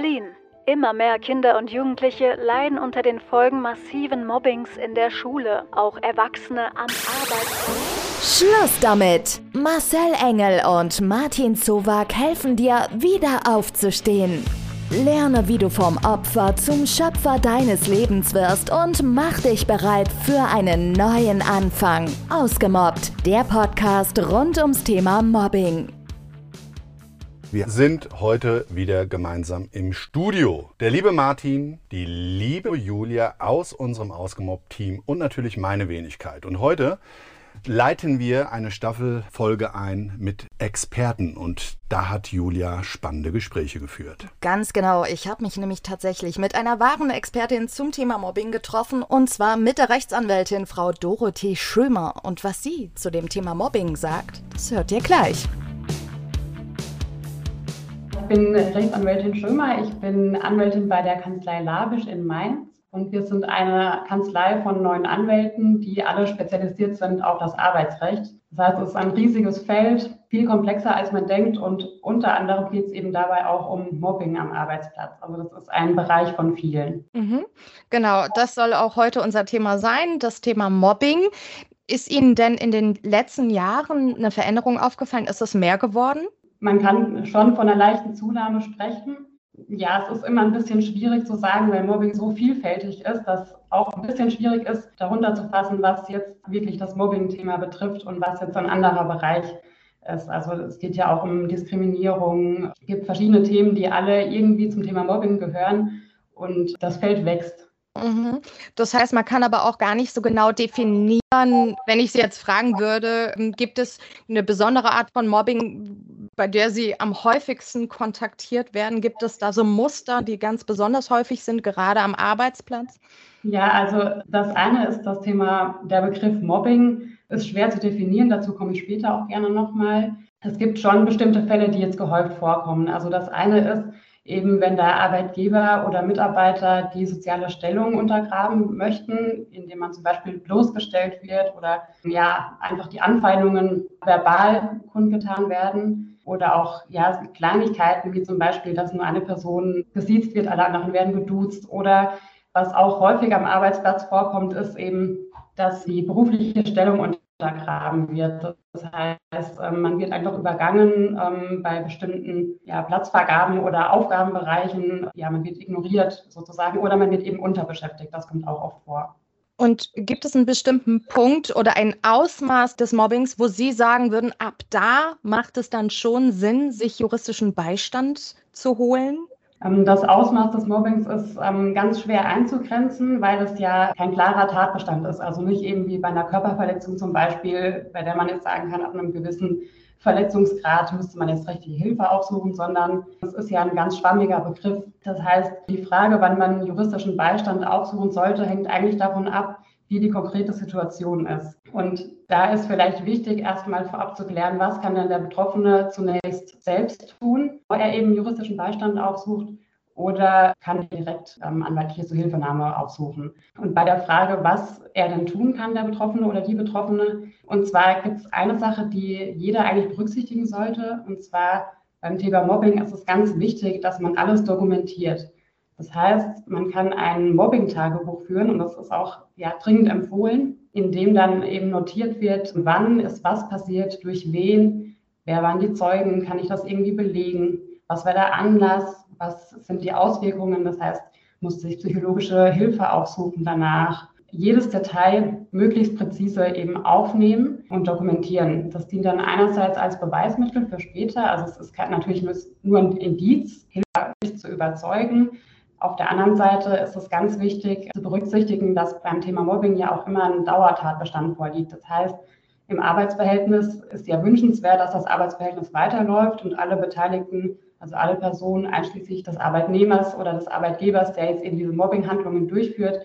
Berlin. Immer mehr Kinder und Jugendliche leiden unter den Folgen massiven Mobbings in der Schule, auch Erwachsene am Arbeitsplatz. Schluss damit! Marcel Engel und Martin Zowak helfen dir, wieder aufzustehen. Lerne, wie du vom Opfer zum Schöpfer deines Lebens wirst und mach dich bereit für einen neuen Anfang. Ausgemobbt, der Podcast rund ums Thema Mobbing. Wir sind heute wieder gemeinsam im Studio. Der liebe Martin, die liebe Julia aus unserem Ausgemobbt-Team und natürlich meine Wenigkeit. Und heute leiten wir eine Staffelfolge ein mit Experten und da hat Julia spannende Gespräche geführt. Ganz genau. Ich habe mich nämlich tatsächlich mit einer wahren Expertin zum Thema Mobbing getroffen und zwar mit der Rechtsanwältin Frau Dorothee Schömer. Und was sie zu dem Thema Mobbing sagt, das hört ihr gleich. Ich bin Rechtsanwältin Schömer. Ich bin Anwältin bei der Kanzlei Labisch in Mainz. Und wir sind eine Kanzlei von neun Anwälten, die alle spezialisiert sind auf das Arbeitsrecht. Das heißt, es ist ein riesiges Feld, viel komplexer als man denkt. Und unter anderem geht es eben dabei auch um Mobbing am Arbeitsplatz. Also das ist ein Bereich von vielen. Mhm. Genau, das soll auch heute unser Thema sein, das Thema Mobbing. Ist Ihnen denn in den letzten Jahren eine Veränderung aufgefallen? Ist es mehr geworden? Man kann schon von einer leichten Zunahme sprechen ja, es ist immer ein bisschen schwierig zu sagen, weil Mobbing so vielfältig ist, dass auch ein bisschen schwierig ist, darunter zu fassen, was jetzt wirklich das Mobbing-Thema betrifft und was jetzt ein anderer Bereich ist. Also es geht ja auch um Diskriminierung. Es gibt verschiedene Themen, die alle irgendwie zum Thema Mobbing gehören und das Feld wächst. Mhm. Das heißt, man kann aber auch gar nicht so genau definieren, wenn ich Sie jetzt fragen würde, gibt es eine besondere Art von Mobbing, bei der Sie am häufigsten kontaktiert werden? Gibt es da so Muster, die ganz besonders häufig sind, gerade am Arbeitsplatz? Ja, also das eine ist das Thema, der Begriff Mobbing ist schwer zu definieren, dazu komme ich später auch gerne nochmal. Es gibt schon bestimmte Fälle, die jetzt gehäuft vorkommen. Also das eine ist, eben wenn der Arbeitgeber oder Mitarbeiter die soziale Stellung untergraben möchten, indem man zum Beispiel bloßgestellt wird oder ja einfach die Anfeindungen verbal kundgetan werden oder auch ja Kleinigkeiten wie zum Beispiel, dass nur eine Person gesiezt wird, alle anderen werden geduzt oder was auch häufig am Arbeitsplatz vorkommt, ist eben, dass die berufliche Stellung untergraben wird. Das heißt, ähm, man wird einfach übergangen ähm, bei bestimmten ja, Platzvergaben oder Aufgabenbereichen. Ja, man wird ignoriert sozusagen oder man wird eben unterbeschäftigt. Das kommt auch oft vor. Und gibt es einen bestimmten Punkt oder ein Ausmaß des Mobbings, wo Sie sagen würden, ab da macht es dann schon Sinn, sich juristischen Beistand zu holen? Ähm, das Ausmaß des Mobbings ist ähm, ganz schwer einzugrenzen, weil es ja kein klarer Tatbestand ist. Also nicht eben wie bei einer Körperverletzung zum Beispiel, bei der man jetzt sagen kann, ab einem gewissen Verletzungsgrad müsste man jetzt richtige Hilfe aufsuchen, sondern es ist ja ein ganz schwammiger Begriff. Das heißt, die Frage, wann man juristischen Beistand aufsuchen sollte, hängt eigentlich davon ab, wie die konkrete Situation ist. Und da ist vielleicht wichtig, erstmal vorab zu klären, was kann denn der Betroffene zunächst selbst tun, bevor er eben juristischen Beistand aufsucht oder kann direkt ähm, anwaltliche Zuhilfenahme aufsuchen. Und bei der Frage, was er denn tun kann, der Betroffene oder die Betroffene, und zwar gibt es eine Sache, die jeder eigentlich berücksichtigen sollte, und zwar beim Thema Mobbing ist es ganz wichtig, dass man alles dokumentiert. Das heißt, man kann ein Mobbing-Tagebuch führen und das ist auch ja, dringend empfohlen, in dem dann eben notiert wird, wann ist was passiert, durch wen, wer waren die Zeugen, kann ich das irgendwie belegen, was war der Anlass, was sind die Auswirkungen, das heißt, muss sich psychologische Hilfe aufsuchen danach. Jedes Detail möglichst präzise eben aufnehmen und dokumentieren. Das dient dann einerseits als Beweismittel für später, also es ist natürlich nur ein Indiz, hilft zu überzeugen, auf der anderen Seite ist es ganz wichtig zu berücksichtigen, dass beim Thema Mobbing ja auch immer ein Dauertatbestand vorliegt. Das heißt, im Arbeitsverhältnis ist ja wünschenswert, dass das Arbeitsverhältnis weiterläuft und alle Beteiligten, also alle Personen einschließlich des Arbeitnehmers oder des Arbeitgebers, der jetzt eben diese Mobbinghandlungen durchführt,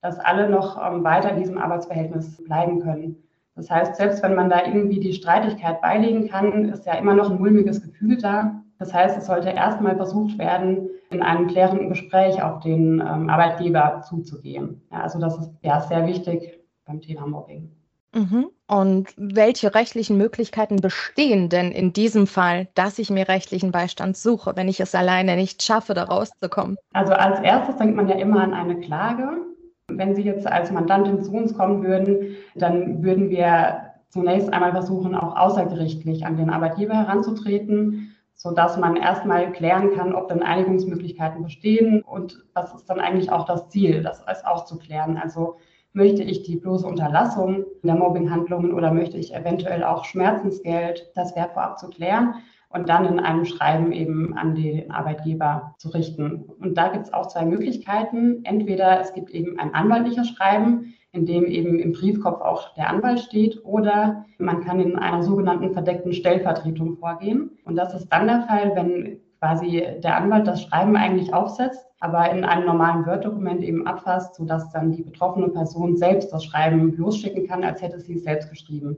dass alle noch ähm, weiter in diesem Arbeitsverhältnis bleiben können. Das heißt, selbst wenn man da irgendwie die Streitigkeit beilegen kann, ist ja immer noch ein mulmiges Gefühl da. Das heißt, es sollte erstmal versucht werden, in einem klärenden Gespräch auf den ähm, Arbeitgeber zuzugehen. Ja, also das ist ja sehr wichtig beim Thema Mobbing. Mhm. Und welche rechtlichen Möglichkeiten bestehen denn in diesem Fall, dass ich mir rechtlichen Beistand suche, wenn ich es alleine nicht schaffe, da rauszukommen? Also als erstes denkt man ja immer an eine Klage. Wenn Sie jetzt als Mandantin zu uns kommen würden, dann würden wir zunächst einmal versuchen, auch außergerichtlich an den Arbeitgeber heranzutreten, sodass man erstmal klären kann, ob denn Einigungsmöglichkeiten bestehen und was ist dann eigentlich auch das Ziel, das alles auszuklären. Also Möchte ich die bloße Unterlassung der Mobbinghandlungen oder möchte ich eventuell auch Schmerzensgeld? Das wäre vorab zu klären und dann in einem Schreiben eben an den Arbeitgeber zu richten. Und da gibt es auch zwei Möglichkeiten. Entweder es gibt eben ein anwaltliches Schreiben, in dem eben im Briefkopf auch der Anwalt steht, oder man kann in einer sogenannten verdeckten Stellvertretung vorgehen. Und das ist dann der Fall, wenn quasi der Anwalt das Schreiben eigentlich aufsetzt, aber in einem normalen Word-Dokument eben abfasst, sodass dann die betroffene Person selbst das Schreiben losschicken kann, als hätte sie es selbst geschrieben.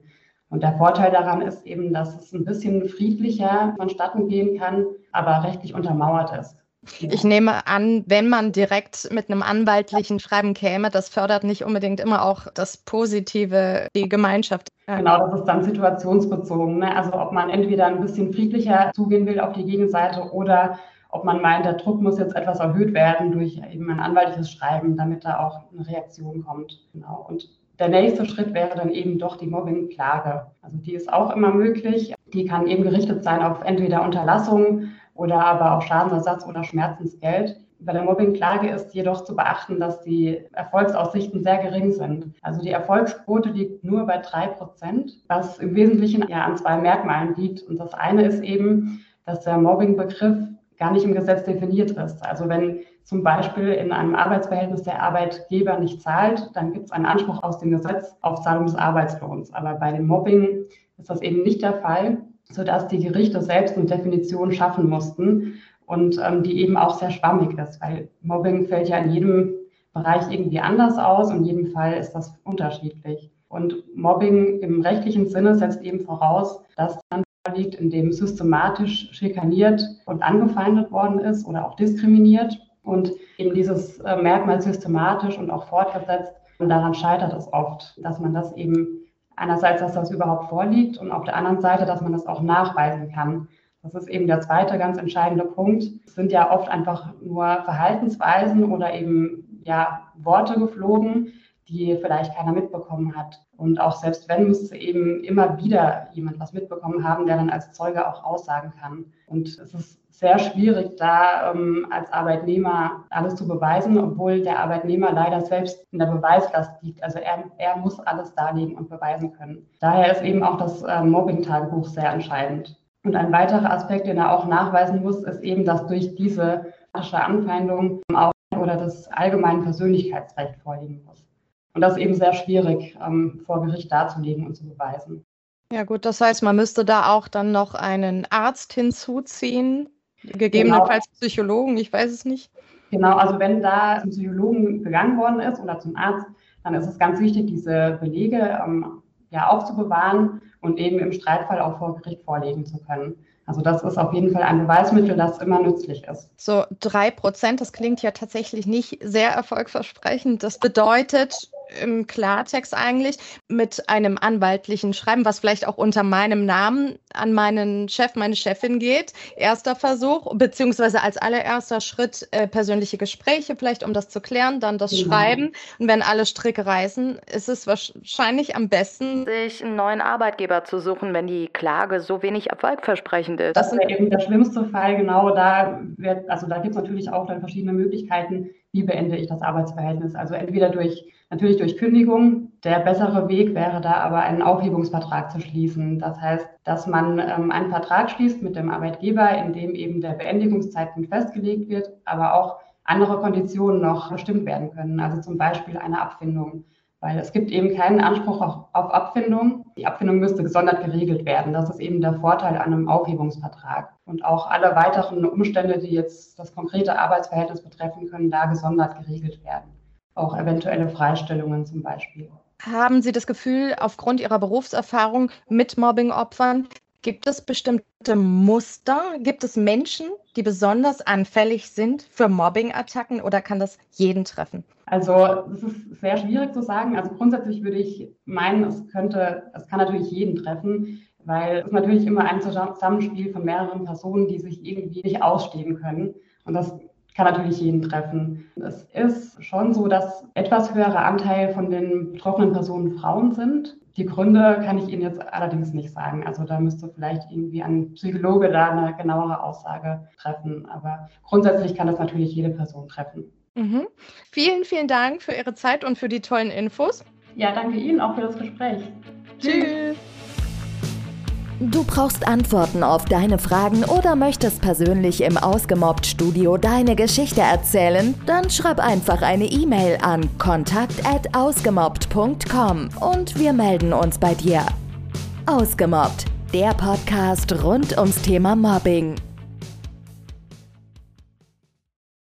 Und der Vorteil daran ist eben, dass es ein bisschen friedlicher vonstatten gehen kann, aber rechtlich untermauert ist. Ich nehme an, wenn man direkt mit einem anwaltlichen Schreiben käme, das fördert nicht unbedingt immer auch das Positive, die Gemeinschaft. Genau, das ist dann situationsbezogen. Ne? Also ob man entweder ein bisschen friedlicher zugehen will auf die Gegenseite oder ob man meint, der Druck muss jetzt etwas erhöht werden durch eben ein anwaltliches Schreiben, damit da auch eine Reaktion kommt. Genau. Und der nächste Schritt wäre dann eben doch die Mobbingklage. Also die ist auch immer möglich. Die kann eben gerichtet sein auf entweder Unterlassung oder aber auch Schadenersatz oder Schmerzensgeld. Bei der Mobbingklage ist jedoch zu beachten, dass die Erfolgsaussichten sehr gering sind. Also die Erfolgsquote liegt nur bei drei Prozent, was im Wesentlichen ja an zwei Merkmalen liegt. Und das eine ist eben, dass der Mobbingbegriff gar nicht im Gesetz definiert ist. Also wenn zum Beispiel in einem Arbeitsverhältnis der Arbeitgeber nicht zahlt, dann gibt es einen Anspruch aus dem Gesetz auf Zahlung des Arbeitslohns. Aber bei dem Mobbing ist das eben nicht der Fall, sodass die Gerichte selbst eine Definition schaffen mussten und ähm, die eben auch sehr schwammig ist, weil Mobbing fällt ja in jedem Bereich irgendwie anders aus und in jedem Fall ist das unterschiedlich. Und Mobbing im rechtlichen Sinne setzt eben voraus, dass dann liegt, in dem systematisch schikaniert und angefeindet worden ist oder auch diskriminiert. Und eben dieses äh, Merkmal systematisch und auch fortgesetzt, und daran scheitert es oft, dass man das eben einerseits, dass das überhaupt vorliegt und auf der anderen Seite, dass man das auch nachweisen kann. Das ist eben der zweite ganz entscheidende Punkt. Es sind ja oft einfach nur Verhaltensweisen oder eben ja Worte geflogen, die vielleicht keiner mitbekommen hat. Und auch selbst wenn, müsste eben immer wieder jemand was mitbekommen haben, der dann als Zeuge auch aussagen kann. Und es ist sehr schwierig, da ähm, als Arbeitnehmer alles zu beweisen, obwohl der Arbeitnehmer leider selbst in der Beweislast liegt. Also er, er muss alles darlegen und beweisen können. Daher ist eben auch das äh, Mobbing-Tagebuch sehr entscheidend. Und ein weiterer Aspekt, den er auch nachweisen muss, ist eben, dass durch diese Anfeindung auch oder das allgemeine Persönlichkeitsrecht vorliegen muss. Und das ist eben sehr schwierig ähm, vor Gericht darzulegen und zu beweisen. Ja gut, das heißt, man müsste da auch dann noch einen Arzt hinzuziehen, gegebenenfalls genau. Psychologen, ich weiß es nicht. Genau, also wenn da zum Psychologen gegangen worden ist oder zum Arzt, dann ist es ganz wichtig, diese Belege ähm, ja aufzubewahren und eben im Streitfall auch vor Gericht vorlegen zu können. Also das ist auf jeden Fall ein Beweismittel, das immer nützlich ist. So drei Prozent, das klingt ja tatsächlich nicht sehr erfolgversprechend. Das bedeutet, im Klartext eigentlich mit einem anwaltlichen Schreiben, was vielleicht auch unter meinem Namen an meinen Chef, meine Chefin geht. Erster Versuch, beziehungsweise als allererster Schritt äh, persönliche Gespräche, vielleicht um das zu klären, dann das ja. Genau. Schreiben. Und wenn alle Stricke reißen, ist es wahrscheinlich am besten, sich einen neuen Arbeitgeber zu suchen, wenn die Klage so wenig erfolgversprechend ist. Das wäre eben der schlimmste Fall, genau da wird, also da gibt es natürlich auch dann verschiedene Möglichkeiten, wie beende ich das Arbeitsverhältnis. Also entweder durch Natürlich durch Kündigung. Der bessere Weg wäre da aber einen Aufhebungsvertrag zu schließen. Das heißt, dass man ähm, einen Vertrag schließt mit dem Arbeitgeber, in dem eben der Beendigungszeitpunkt festgelegt wird, aber auch andere Konditionen noch bestimmt werden können. Also zum Beispiel eine Abfindung. Weil es gibt eben keinen Anspruch auf, Abfindung. Die Abfindung müsste gesondert geregelt werden. Das ist eben der Vorteil an einem Aufhebungsvertrag. Und auch alle weiteren Umstände, die jetzt das konkrete Arbeitsverhältnis betreffen, können da gesondert geregelt werden auch eventuelle Freistellungen zum Beispiel. Haben Sie das Gefühl, aufgrund Ihrer Berufserfahrung mit Mobbing-Opfern, gibt es bestimmte Muster? Gibt es Menschen, die besonders anfällig sind für Mobbing-Attacken oder kann das jeden treffen? Also das ist sehr schwierig zu sagen. Also grundsätzlich würde ich meinen, es könnte, es kann natürlich jeden treffen, weil es natürlich immer ein Zusammenspiel von mehreren Personen, die sich irgendwie nicht ausstehen können. Und das kann natürlich jeden treffen. Es ist schon so, dass etwas höherer Anteil von den betroffenen Personen Frauen sind. Die Gründe kann ich Ihnen jetzt allerdings nicht sagen. Also da müsste vielleicht irgendwie ein Psychologe da eine genauere Aussage treffen. Aber grundsätzlich kann das natürlich jede Person treffen. Mhm. Vielen, vielen Dank für Ihre Zeit und für die tollen Infos. Ja, danke Ihnen auch für das Gespräch. Tschüss. Du brauchst Antworten auf deine Fragen oder möchtest persönlich im Ausgemobbt-Studio deine Geschichte erzählen? Dann schreib einfach eine E-Mail an kontakt@ausgemobbt.com und wir melden uns bei dir. Ausgemobbt, der Podcast rund ums Thema Mobbing.